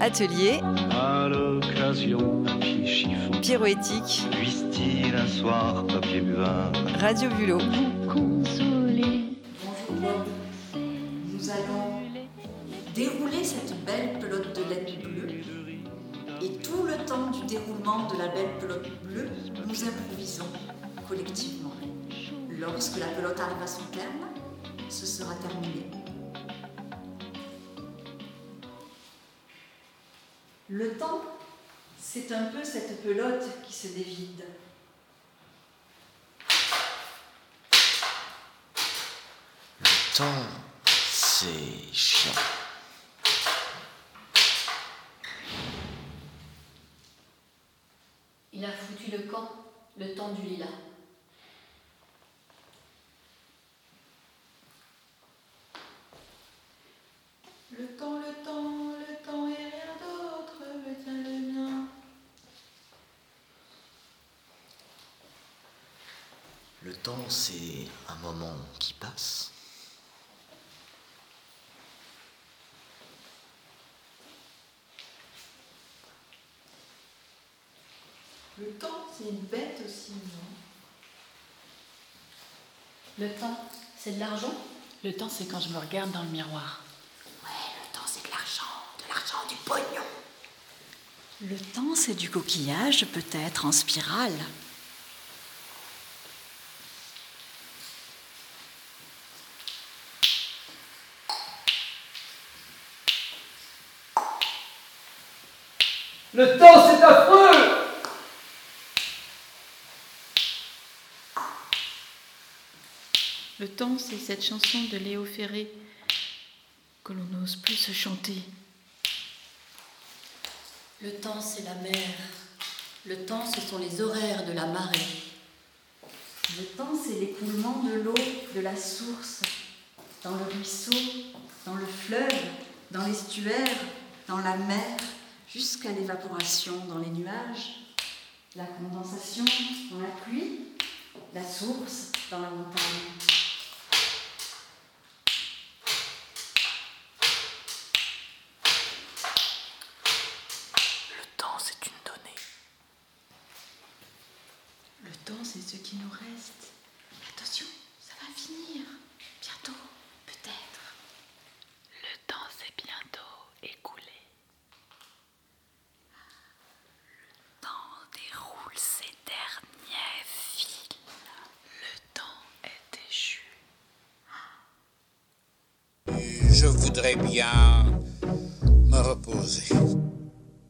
Atelier, À l'occasion, papier chiffon. pirouétique, Puisse-t-il un soir, papier buvard radio bulot. Bonjour. Nous allons dérouler cette belle pelote de laine bleue. Et tout le temps du déroulement de la belle pelote bleue, nous improvisons collectivement. Lorsque la pelote arrive à son terme, ce sera terminé. Le temps, c'est un peu cette pelote qui se dévide. Le temps, c'est chiant. Il a foutu le camp, le temps du lilas. Le temps, le temps, le temps et rien d'autre, le tien, le mien. Le temps, c'est un moment qui passe. Le temps, c'est une bête aussi, non? Le temps, c'est de l'argent? Le temps, c'est quand je me regarde dans le miroir. Le temps, c'est de l'argent, de l'argent, du pognon. Le temps, c'est du coquillage, peut-être en spirale. Le temps, c'est affreux Le temps, c'est cette chanson de Léo Ferré que l'on n'ose plus se chanter. Le temps, c'est la mer. Le temps, ce sont les horaires de la marée. Le temps, c'est l'écoulement de l'eau de la source, dans le ruisseau, dans le fleuve, dans l'estuaire, dans la mer, jusqu'à l'évaporation dans les nuages, la condensation dans la pluie, la source dans la montagne. Le temps, c'est une donnée. Le temps, c'est ce qui nous reste. Attention, ça va finir. Bientôt, peut-être. Le temps, c'est bientôt écoulé. Le temps déroule ses derniers fils. Le temps est déchu. Je voudrais bien me reposer.